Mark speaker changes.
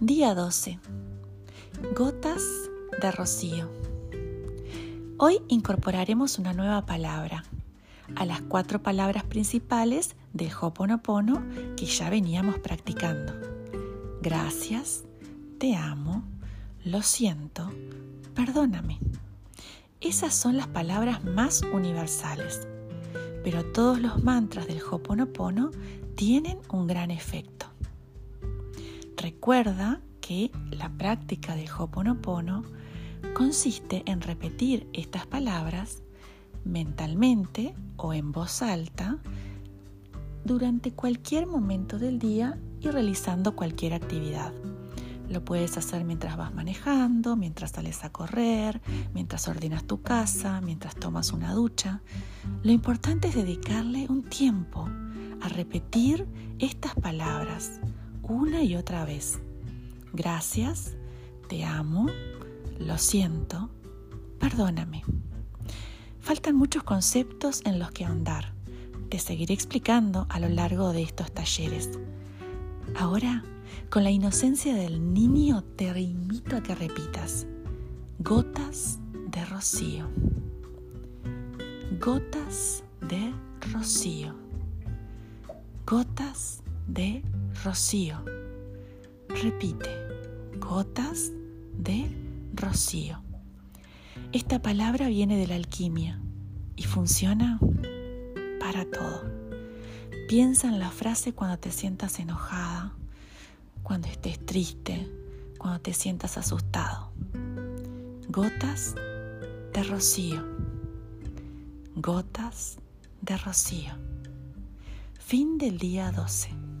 Speaker 1: Día 12. Gotas de rocío. Hoy incorporaremos una nueva palabra a las cuatro palabras principales del Hoponopono que ya veníamos practicando. Gracias, te amo, lo siento, perdóname. Esas son las palabras más universales, pero todos los mantras del Hoponopono tienen un gran efecto. Recuerda que la práctica del Hoponopono consiste en repetir estas palabras mentalmente o en voz alta durante cualquier momento del día y realizando cualquier actividad. Lo puedes hacer mientras vas manejando, mientras sales a correr, mientras ordenas tu casa, mientras tomas una ducha. Lo importante es dedicarle un tiempo a repetir estas palabras una y otra vez. Gracias, te amo, lo siento, perdóname. Faltan muchos conceptos en los que ahondar. Te seguiré explicando a lo largo de estos talleres. Ahora, con la inocencia del niño, te invito a que repitas. Gotas de rocío. Gotas de rocío. Gotas de rocío. Repite, gotas de rocío. Esta palabra viene de la alquimia y funciona para todo. Piensa en la frase cuando te sientas enojada, cuando estés triste, cuando te sientas asustado. Gotas de rocío. Gotas de rocío. Fin del día 12.